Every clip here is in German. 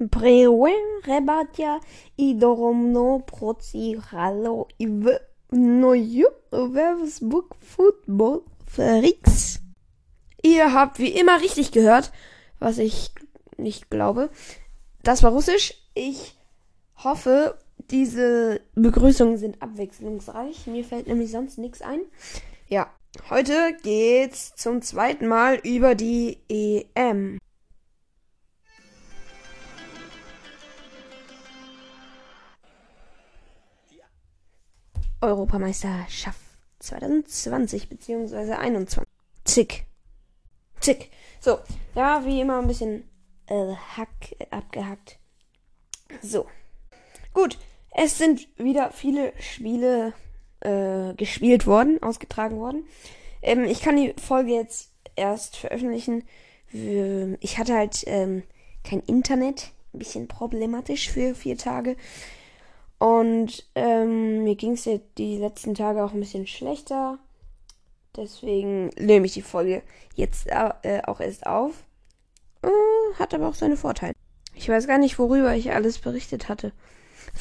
Rebatia i doromno prociralo i v noju Werbesbook Football Frix. Ihr habt wie immer richtig gehört, was ich nicht glaube. Das war Russisch. Ich hoffe, diese Begrüßungen sind abwechslungsreich. Mir fällt nämlich sonst nichts ein. Ja, heute geht's zum zweiten Mal über die EM. Europameisterschaft 2020 bzw. 21. Zick. Zick. So, ja, wie immer ein bisschen äh, hack, abgehackt. So. Gut, es sind wieder viele Spiele äh, gespielt worden, ausgetragen worden. Ähm, ich kann die Folge jetzt erst veröffentlichen. Ich hatte halt ähm, kein Internet, ein bisschen problematisch für vier Tage. Und ähm, mir ging es die letzten Tage auch ein bisschen schlechter. Deswegen nehme ich die Folge jetzt äh, auch erst auf. Äh, hat aber auch seine Vorteile. Ich weiß gar nicht, worüber ich alles berichtet hatte.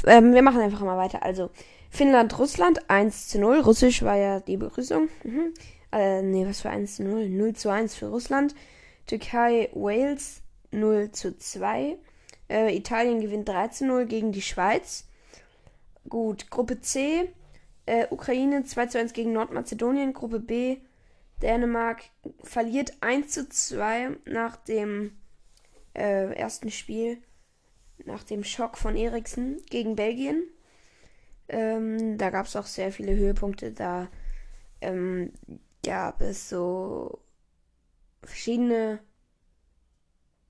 Ähm, wir machen einfach mal weiter. Also, Finnland, Russland 1 zu 0. Russisch war ja die Begrüßung. Mhm. Äh, nee, was für 1 zu 0? 0 zu 1 für Russland. Türkei, Wales 0 zu 2. Äh, Italien gewinnt 3 zu 0 gegen die Schweiz. Gut, Gruppe C, äh, Ukraine 2 zu 1 gegen Nordmazedonien. Gruppe B, Dänemark verliert 1 zu 2 nach dem äh, ersten Spiel, nach dem Schock von Eriksen gegen Belgien. Ähm, da gab es auch sehr viele Höhepunkte. Da ähm, gab es so verschiedene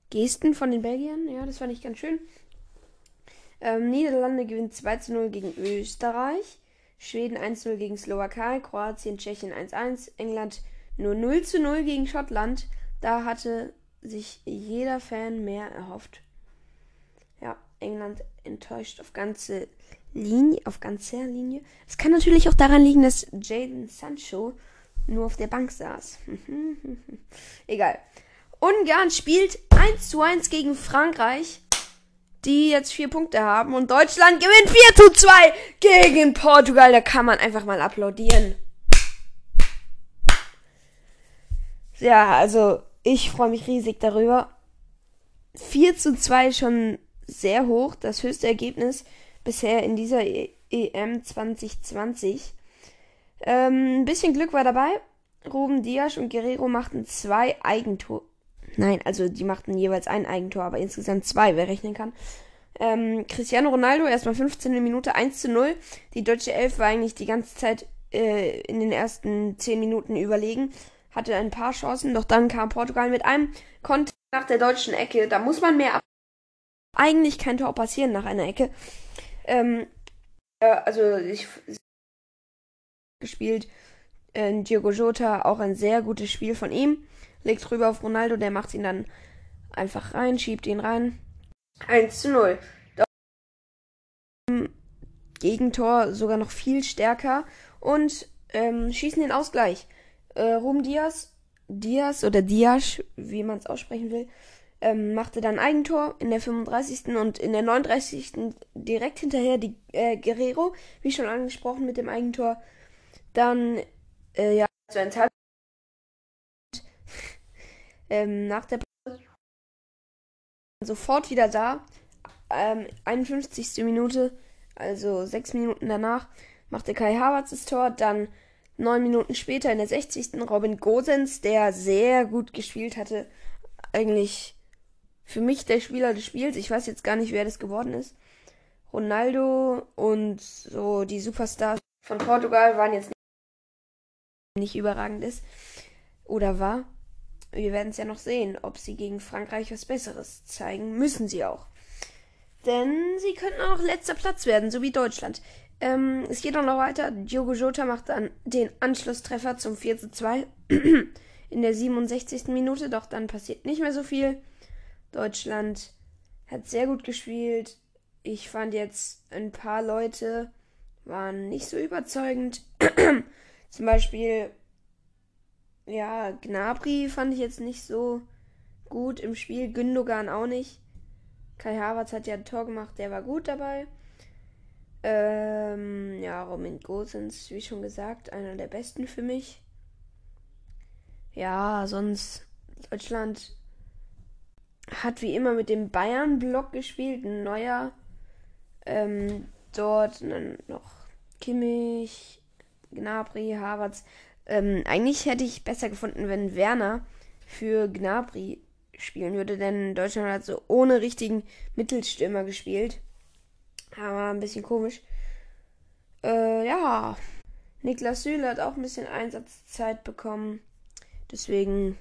Gesten von den Belgiern. Ja, das fand ich ganz schön. Ähm, Niederlande gewinnt 2 zu 0 gegen Österreich. Schweden 1 zu 0 gegen Slowakei. Kroatien, Tschechien 1 zu 1. England nur 0 zu 0 gegen Schottland. Da hatte sich jeder Fan mehr erhofft. Ja, England enttäuscht auf ganze Linie, auf ganzer Linie. Es kann natürlich auch daran liegen, dass Jaden Sancho nur auf der Bank saß. Egal. Ungarn spielt 1 zu 1 gegen Frankreich die jetzt vier Punkte haben und Deutschland gewinnt 4 zu 2 gegen Portugal. Da kann man einfach mal applaudieren. Ja, also ich freue mich riesig darüber. 4 zu 2 schon sehr hoch, das höchste Ergebnis bisher in dieser EM 2020. Ähm, ein bisschen Glück war dabei. Ruben Dias und Guerrero machten zwei Eigentore. Nein, also die machten jeweils ein Eigentor, aber insgesamt zwei, wer rechnen kann. Ähm, Cristiano Ronaldo erstmal 15. Minute 1 zu 0. Die deutsche Elf war eigentlich die ganze Zeit äh, in den ersten 10 Minuten überlegen. Hatte ein paar Chancen, doch dann kam Portugal mit einem Konter nach der deutschen Ecke. Da muss man mehr ab. Eigentlich kein Tor passieren nach einer Ecke. Ähm, äh, also ich gespielt. Äh, Diogo Jota, auch ein sehr gutes Spiel von ihm legt rüber auf Ronaldo, der macht ihn dann einfach rein, schiebt ihn rein. 1 zu 0. Gegentor sogar noch viel stärker und ähm, schießen den Ausgleich. Äh, Rum Diaz, Diaz oder Diaz, wie man es aussprechen will, ähm, machte dann Eigentor in der 35. und in der 39. direkt hinterher die äh, Guerrero, wie schon angesprochen mit dem Eigentor. Dann äh, ja, so ein ähm, nach der sofort wieder da. Ähm, 51. Minute, also sechs Minuten danach, machte Kai Havertz das Tor. Dann neun Minuten später in der 60. Robin Gosens, der sehr gut gespielt hatte. Eigentlich für mich der Spieler des Spiels. Ich weiß jetzt gar nicht, wer das geworden ist. Ronaldo und so die Superstars von Portugal waren jetzt nicht überragend ist oder war wir werden es ja noch sehen, ob sie gegen Frankreich was Besseres zeigen. Müssen sie auch. Denn sie könnten auch letzter Platz werden, so wie Deutschland. Ähm, es geht auch noch weiter. Diogo Jota macht dann den Anschlusstreffer zum 4 zu 2 in der 67. Minute, doch dann passiert nicht mehr so viel. Deutschland hat sehr gut gespielt. Ich fand jetzt ein paar Leute waren nicht so überzeugend. Zum Beispiel ja, Gnabry fand ich jetzt nicht so gut im Spiel, Gündogan auch nicht. Kai Havertz hat ja ein Tor gemacht, der war gut dabei. Ähm, ja, Roman Gosens, wie schon gesagt, einer der besten für mich. Ja, sonst Deutschland hat wie immer mit dem Bayern-Block gespielt, ein neuer. Ähm, dort dann noch Kimmich, Gnabry, Havertz. Ähm, eigentlich hätte ich besser gefunden, wenn Werner für Gnabry spielen würde, denn Deutschland hat so ohne richtigen Mittelstürmer gespielt. Aber ein bisschen komisch. Äh, ja. Niklas Süle hat auch ein bisschen Einsatzzeit bekommen. Deswegen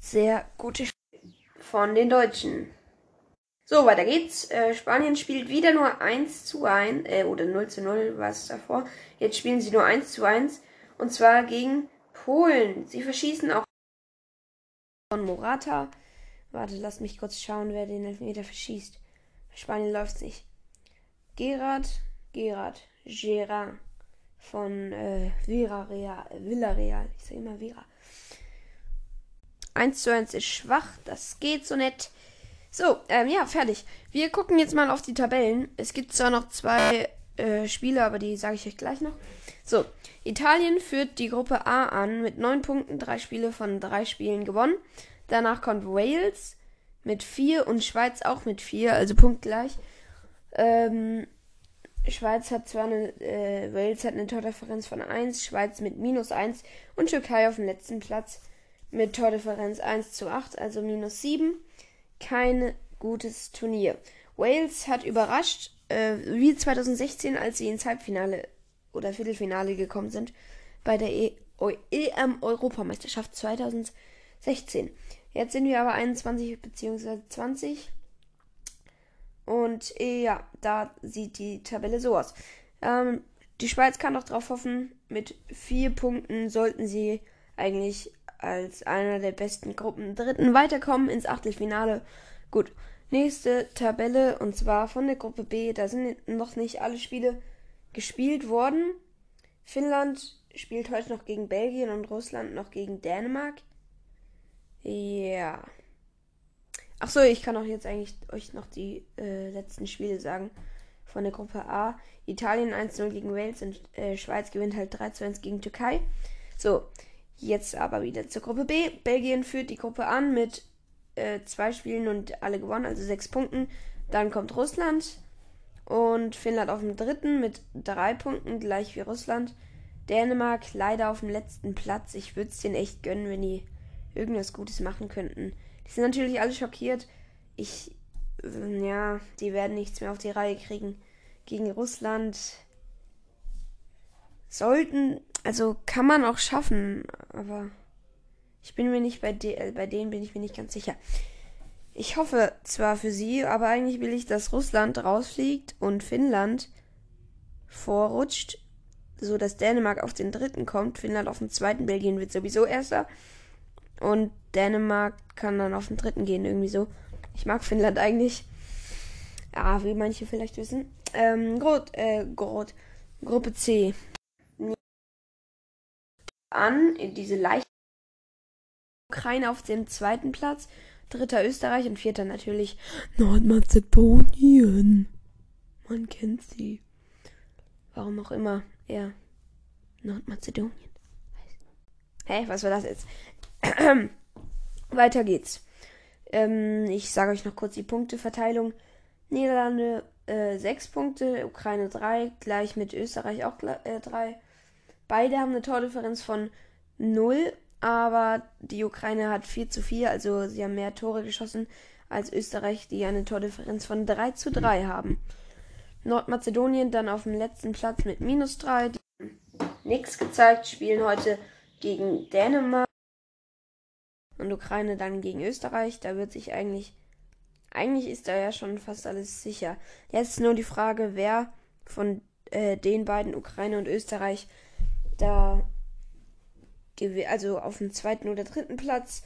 sehr gute Spiele von den Deutschen. So, weiter geht's. Äh, Spanien spielt wieder nur 1 zu 1, äh, oder 0 zu 0 war es davor. Jetzt spielen sie nur 1 zu 1. Und zwar gegen Polen. Sie verschießen auch von Morata. Warte, lass mich kurz schauen, wer den Elfmeter verschießt. Spanien läuft nicht. Gerard, Gerard, Gerard von äh, Villarreal, Villarreal. Ich sage immer Vera. 1 zu 1 ist schwach, das geht so nett. So, ähm, ja, fertig. Wir gucken jetzt mal auf die Tabellen. Es gibt zwar noch zwei äh, Spiele, aber die sage ich euch gleich noch. So, Italien führt die Gruppe A an mit neun Punkten, drei Spiele von drei Spielen gewonnen. Danach kommt Wales mit vier und Schweiz auch mit vier, also punktgleich. Ähm, Schweiz hat zwar eine, äh, Wales hat eine Tordifferenz von 1, Schweiz mit minus 1 und Türkei auf dem letzten Platz mit Tordifferenz 1 zu 8, also minus 7. Kein gutes Turnier. Wales hat überrascht, äh, wie 2016, als sie ins Halbfinale oder Viertelfinale gekommen sind bei der e EM-Europameisterschaft 2016. Jetzt sind wir aber 21 bzw. 20. Und äh, ja, da sieht die Tabelle so aus. Ähm, die Schweiz kann noch drauf hoffen. Mit vier Punkten sollten sie eigentlich als einer der besten Gruppen Dritten weiterkommen ins Achtelfinale. Gut, nächste Tabelle und zwar von der Gruppe B. Da sind noch nicht alle Spiele gespielt worden. Finnland spielt heute noch gegen Belgien und Russland noch gegen Dänemark. Ja. Ach so, ich kann auch jetzt eigentlich euch noch die äh, letzten Spiele sagen von der Gruppe A. Italien 1-0 gegen Wales und äh, Schweiz gewinnt halt 3-1 gegen Türkei. So, jetzt aber wieder zur Gruppe B. Belgien führt die Gruppe an mit äh, zwei Spielen und alle gewonnen, also sechs Punkten. Dann kommt Russland und Finnland auf dem dritten mit drei Punkten, gleich wie Russland. Dänemark leider auf dem letzten Platz. Ich würde es denen echt gönnen, wenn die irgendwas Gutes machen könnten. Die sind natürlich alle schockiert. Ich, äh, ja, die werden nichts mehr auf die Reihe kriegen gegen Russland. Sollten, also kann man auch schaffen, aber ich bin mir nicht bei, de äh, bei denen bin ich mir nicht ganz sicher. Ich hoffe zwar für sie, aber eigentlich will ich, dass Russland rausfliegt und Finnland vorrutscht, so dass Dänemark auf den dritten kommt, Finnland auf den zweiten, Belgien wird sowieso erster und Dänemark kann dann auf den dritten gehen, irgendwie so. Ich mag Finnland eigentlich. Ja, wie manche vielleicht wissen. Ähm, Grot, äh, Grot. Gruppe C. An, diese leichte Ukraine auf dem zweiten Platz. Dritter Österreich und vierter natürlich Nordmazedonien. Man kennt sie. Warum auch immer er Nordmazedonien Hä, hey, was war das jetzt? Weiter geht's. Ähm, ich sage euch noch kurz die Punkteverteilung. Niederlande äh, 6 Punkte, Ukraine 3, gleich mit Österreich auch 3. Äh, Beide haben eine Tordifferenz von 0, aber die Ukraine hat 4 zu 4, also sie haben mehr Tore geschossen als Österreich, die eine Tordifferenz von 3 zu 3 haben. Nordmazedonien dann auf dem letzten Platz mit minus 3. Nichts gezeigt, spielen heute gegen Dänemark und Ukraine dann gegen Österreich. Da wird sich eigentlich, eigentlich ist da ja schon fast alles sicher. Jetzt nur die Frage, wer von äh, den beiden, Ukraine und Österreich, da also auf dem zweiten oder dritten Platz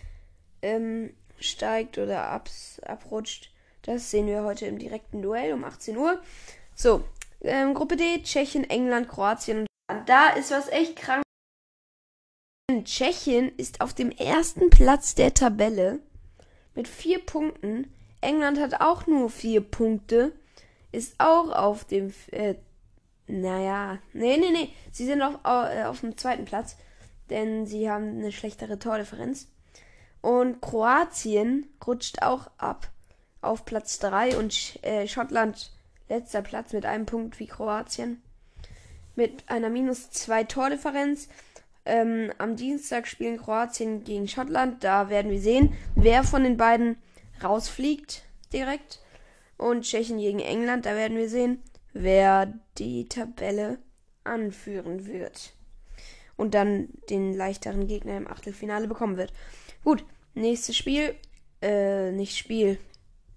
ähm, steigt oder abs abrutscht. Das sehen wir heute im direkten Duell um 18 Uhr. So, ähm, Gruppe D, Tschechien, England, Kroatien. Und da ist was echt krank. Tschechien ist auf dem ersten Platz der Tabelle mit vier Punkten. England hat auch nur vier Punkte, ist auch auf dem, äh, naja, nee, nee, nee, sie sind auf, äh, auf dem zweiten Platz, denn sie haben eine schlechtere Tordifferenz. Und Kroatien rutscht auch ab auf Platz 3 und äh, Schottland letzter Platz mit einem Punkt wie Kroatien. Mit einer minus 2 Tordifferenz. Ähm, am Dienstag spielen Kroatien gegen Schottland. Da werden wir sehen, wer von den beiden rausfliegt direkt. Und Tschechien gegen England. Da werden wir sehen, wer die Tabelle anführen wird. Und dann den leichteren Gegner im Achtelfinale bekommen wird. Gut, nächstes Spiel. Äh, nicht Spiel.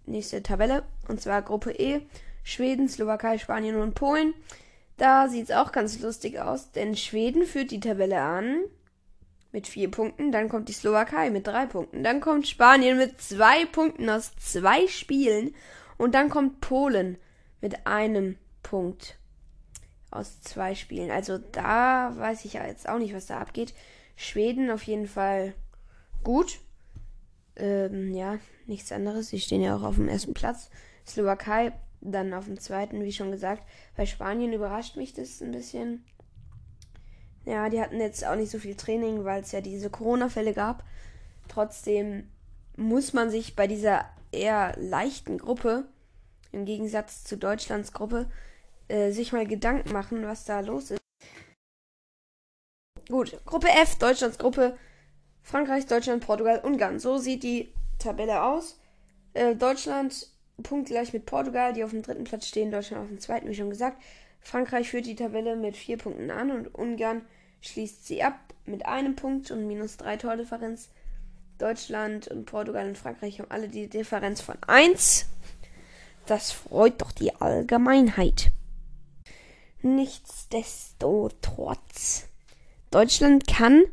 Nächste Tabelle. Und zwar Gruppe E. Schweden, Slowakei, Spanien und Polen. Da sieht es auch ganz lustig aus, denn Schweden führt die Tabelle an mit vier Punkten, dann kommt die Slowakei mit drei Punkten, dann kommt Spanien mit zwei Punkten aus zwei Spielen und dann kommt Polen mit einem Punkt aus zwei Spielen. Also da weiß ich ja jetzt auch nicht, was da abgeht. Schweden auf jeden Fall gut. Ähm, ja, nichts anderes. Sie stehen ja auch auf dem ersten Platz. Slowakei dann auf dem zweiten, wie schon gesagt. Bei Spanien überrascht mich das ein bisschen. Ja, die hatten jetzt auch nicht so viel Training, weil es ja diese Corona-Fälle gab. Trotzdem muss man sich bei dieser eher leichten Gruppe, im Gegensatz zu Deutschlands Gruppe, äh, sich mal Gedanken machen, was da los ist. Gut, Gruppe F, Deutschlands Gruppe, Frankreich, Deutschland, Portugal, Ungarn. So sieht die Tabelle aus. Äh, Deutschland punktgleich mit Portugal, die auf dem dritten Platz stehen, Deutschland auf dem zweiten, wie schon gesagt. Frankreich führt die Tabelle mit vier Punkten an und Ungarn schließt sie ab mit einem Punkt und minus drei Tordifferenz. Deutschland und Portugal und Frankreich haben alle die Differenz von 1. Das freut doch die Allgemeinheit. Nichtsdestotrotz. Deutschland kann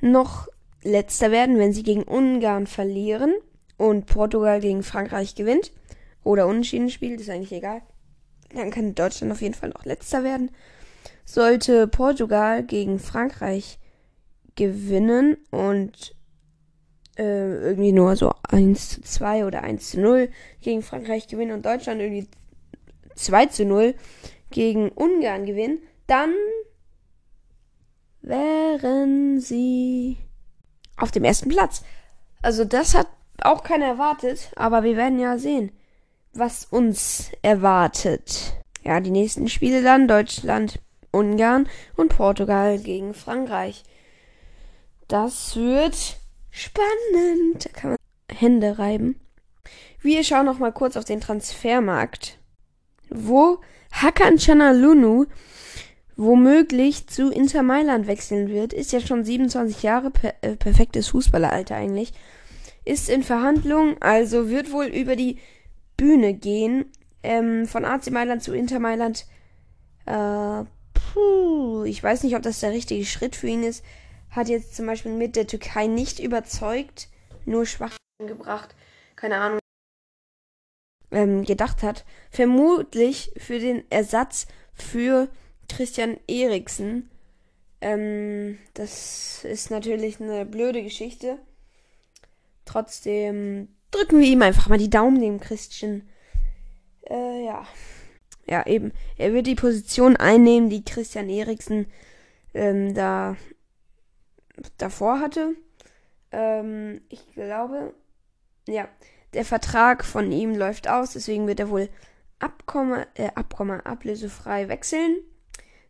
noch letzter werden, wenn sie gegen Ungarn verlieren und Portugal gegen Frankreich gewinnt oder unentschieden spielt, ist eigentlich egal. Dann kann Deutschland auf jeden Fall noch letzter werden. Sollte Portugal gegen Frankreich gewinnen und äh, irgendwie nur so 1 zu 2 oder 1 zu 0 gegen Frankreich gewinnen und Deutschland irgendwie 2 zu 0 gegen Ungarn gewinnen, dann wären sie auf dem ersten Platz. Also das hat auch keiner erwartet, aber wir werden ja sehen was uns erwartet. Ja, die nächsten Spiele dann Deutschland, Ungarn und Portugal gegen Frankreich. Das wird spannend. Da kann man Hände reiben. Wir schauen noch mal kurz auf den Transfermarkt, wo Hakan Chanalunu womöglich zu Inter Mailand wechseln wird. Ist ja schon 27 Jahre, per äh, perfektes Fußballeralter eigentlich. Ist in Verhandlung, also wird wohl über die Bühne gehen. Ähm, von AC Mailand zu Inter Mailand. Äh, puh, ich weiß nicht, ob das der richtige Schritt für ihn ist. Hat jetzt zum Beispiel mit der Türkei nicht überzeugt, nur schwach gebracht. Keine Ahnung. Ähm, gedacht hat. Vermutlich für den Ersatz für Christian Eriksen. Ähm, das ist natürlich eine blöde Geschichte. Trotzdem drücken wir ihm einfach mal die Daumen, dem Christian. Äh, ja. Ja, eben. Er wird die Position einnehmen, die Christian Eriksen ähm, da davor hatte. Ähm, ich glaube, ja, der Vertrag von ihm läuft aus, deswegen wird er wohl Abkommen, äh, Abkommen ablösefrei wechseln.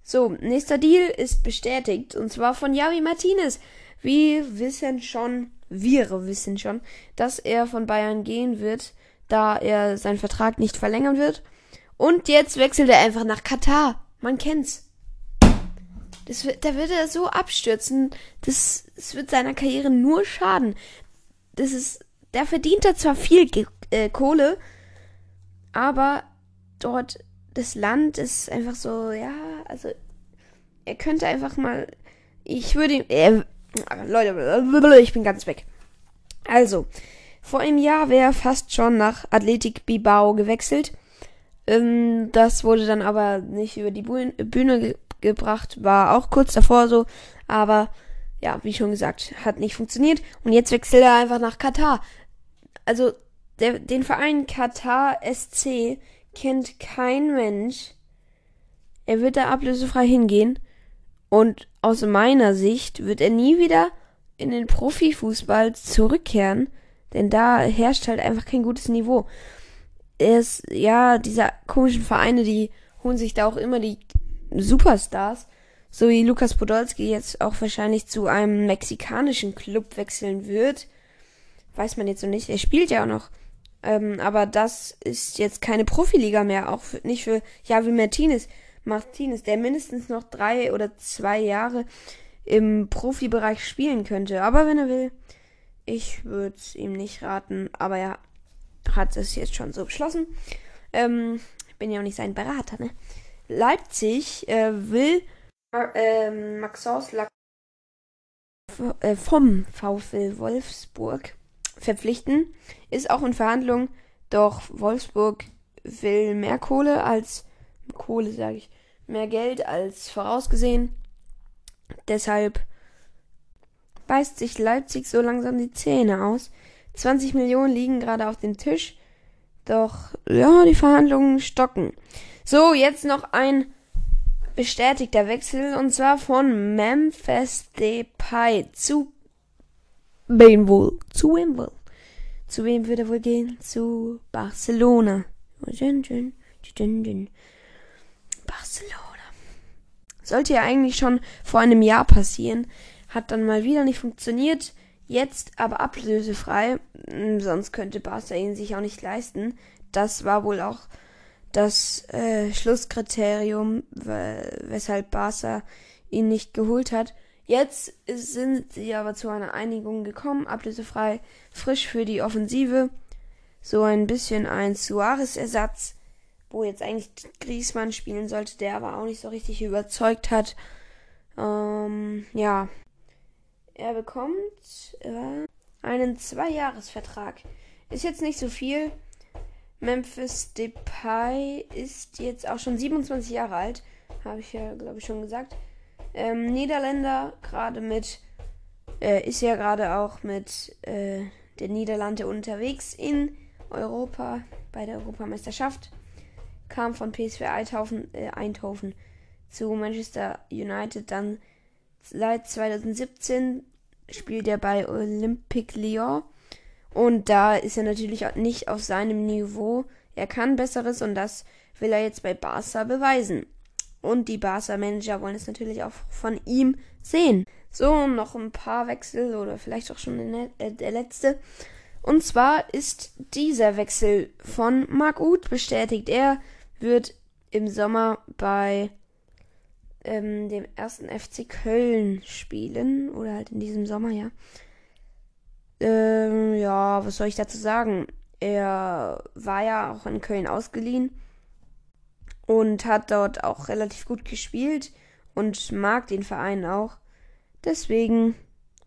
So, nächster Deal ist bestätigt und zwar von Javi Martinez. Wir wissen schon, wir wissen schon, dass er von Bayern gehen wird, da er seinen Vertrag nicht verlängern wird. Und jetzt wechselt er einfach nach Katar. Man kennt's. Das wird, da wird er so abstürzen. Das, das wird seiner Karriere nur schaden. Das ist, der verdient da zwar viel Ge äh, Kohle, aber dort das Land ist einfach so, ja, also er könnte einfach mal, ich würde ihm, er, Leute, ich bin ganz weg. Also, vor einem Jahr wäre er fast schon nach Athletic Bilbao gewechselt. Ähm, das wurde dann aber nicht über die Bühne ge gebracht, war auch kurz davor so, aber ja, wie schon gesagt, hat nicht funktioniert. Und jetzt wechselt er einfach nach Katar. Also, der, den Verein Katar SC kennt kein Mensch. Er wird da ablösefrei hingehen. Und aus meiner Sicht wird er nie wieder in den Profifußball zurückkehren. Denn da herrscht halt einfach kein gutes Niveau. Er ist, ja, diese komischen Vereine, die holen sich da auch immer die Superstars. So wie Lukas Podolski jetzt auch wahrscheinlich zu einem mexikanischen Club wechseln wird. Weiß man jetzt noch nicht. Er spielt ja auch noch. Ähm, aber das ist jetzt keine Profiliga mehr. Auch für, nicht für Javi Martinez. Martinez, der mindestens noch drei oder zwei Jahre im Profibereich spielen könnte. Aber wenn er will, ich würde es ihm nicht raten. Aber er hat es jetzt schon so beschlossen. Ähm, bin ja auch nicht sein Berater, ne? Leipzig äh, will äh, Maxence Lac äh, vom VfL Wolfsburg verpflichten. Ist auch in Verhandlung, doch Wolfsburg will mehr Kohle als Kohle, sage ich, mehr Geld als vorausgesehen. Deshalb beißt sich Leipzig so langsam die Zähne aus. 20 Millionen liegen gerade auf dem Tisch. Doch, ja, die Verhandlungen stocken. So, jetzt noch ein bestätigter Wechsel und zwar von Memphis Depay zu wem wohl? Zu wem wohl? Zu wem würde er wohl gehen? Zu Barcelona. Barcelona. Sollte ja eigentlich schon vor einem Jahr passieren. Hat dann mal wieder nicht funktioniert. Jetzt aber ablösefrei. Hm, sonst könnte Barca ihn sich auch nicht leisten. Das war wohl auch das äh, Schlusskriterium, weshalb Barca ihn nicht geholt hat. Jetzt sind sie aber zu einer Einigung gekommen, ablösefrei, frisch für die Offensive. So ein bisschen ein Suarez-Ersatz, wo jetzt eigentlich Griezmann spielen sollte, der aber auch nicht so richtig überzeugt hat. Ähm, ja. Er bekommt äh, einen Zweijahresvertrag. Ist jetzt nicht so viel, Memphis Depay ist jetzt auch schon 27 Jahre alt. Habe ich ja, glaube ich, schon gesagt. Ähm, Niederländer, gerade mit, äh, ist ja gerade auch mit äh, der Niederlande unterwegs in Europa bei der Europameisterschaft. Kam von PSV Eindhoven, äh, Eindhoven zu Manchester United. Dann seit 2017 spielt er bei Olympique Lyon und da ist er natürlich nicht auf seinem Niveau. Er kann Besseres und das will er jetzt bei Barca beweisen. Und die Barca-Manager wollen es natürlich auch von ihm sehen. So, noch ein paar Wechsel oder vielleicht auch schon der, äh, der letzte. Und zwar ist dieser Wechsel von Marc Uth bestätigt. Er wird im Sommer bei ähm, dem ersten FC Köln spielen. Oder halt in diesem Sommer, ja. Ähm, ja, was soll ich dazu sagen? Er war ja auch in Köln ausgeliehen und hat dort auch relativ gut gespielt und mag den Verein auch. Deswegen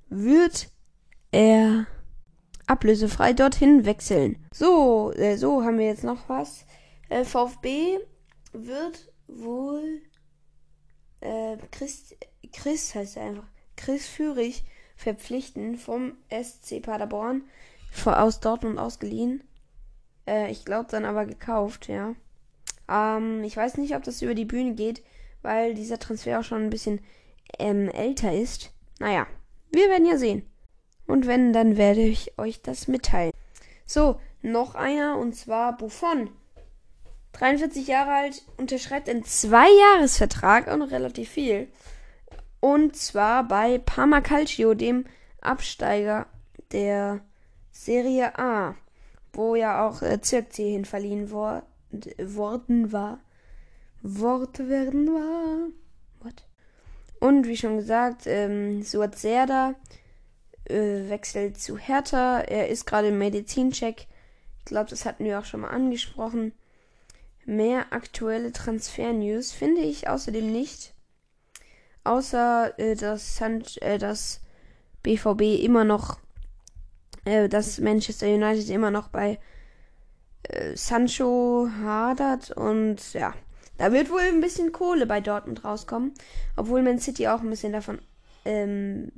wird er ablösefrei dorthin wechseln. So, äh, so haben wir jetzt noch was. Äh, VfB wird wohl äh, Chris, Chris heißt er einfach, Chris Führig verpflichten vom SC Paderborn aus Dortmund ausgeliehen. Äh, ich glaube dann aber gekauft, ja. Ähm, ich weiß nicht, ob das über die Bühne geht, weil dieser Transfer auch schon ein bisschen ähm, älter ist. Naja, wir werden ja sehen. Und wenn, dann werde ich euch das mitteilen. So, noch einer und zwar Buffon. 43 Jahre alt, unterschreibt einen Zwei-Jahres-Vertrag, noch relativ viel. Und zwar bei Parma Calcio, dem Absteiger der Serie A, wo ja auch äh, Zirkzee hin verliehen wor worden war. Worte werden war. What? Und wie schon gesagt, ähm, Suat Serda äh, wechselt zu Hertha. Er ist gerade im Medizincheck. Ich glaube, das hatten wir auch schon mal angesprochen. Mehr aktuelle Transfer-News finde ich außerdem nicht. Außer äh, dass, äh, dass BVB immer noch, äh, dass Manchester United immer noch bei äh, Sancho hadert und ja, da wird wohl ein bisschen Kohle bei Dortmund rauskommen, obwohl Man City auch ein bisschen davon ähm,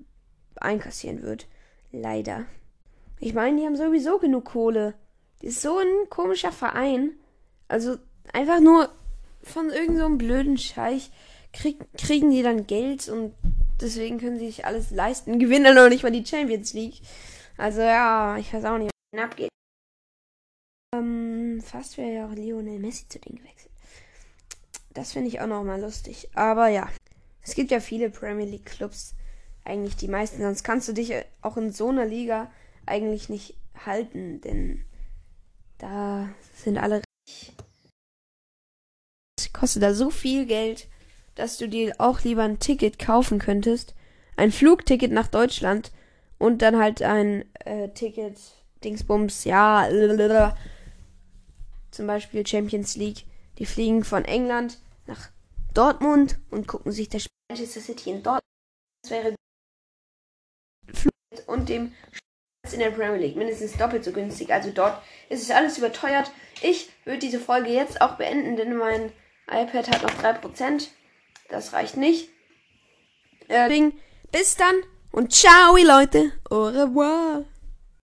einkassieren wird. Leider. Ich meine, die haben sowieso genug Kohle Die ist so ein komischer Verein. Also einfach nur von irgendeinem so blöden Scheich krieg, kriegen die dann Geld und deswegen können sie sich alles leisten. Gewinnen dann noch nicht mal die Champions League. Also ja, ich weiß auch nicht, was abgeht. Ähm, fast wäre ja auch Lionel Messi zu denen gewechselt. Das finde ich auch noch mal lustig. Aber ja, es gibt ja viele Premier League Clubs. Eigentlich die meisten. Sonst kannst du dich auch in so einer Liga eigentlich nicht halten, denn da sind alle kostet da so viel Geld, dass du dir auch lieber ein Ticket kaufen könntest. Ein Flugticket nach Deutschland und dann halt ein äh, Ticket, Dingsbums, ja. Zum Beispiel Champions League. Die fliegen von England nach Dortmund und gucken sich das Manchester City in Dortmund. Das wäre und dem in der Premier League mindestens doppelt so günstig. Also dort ist es alles überteuert. Ich würde diese Folge jetzt auch beenden, denn mein iPad hat noch 3%. Das reicht nicht. Äh, bis dann und ciao, Leute. Au revoir.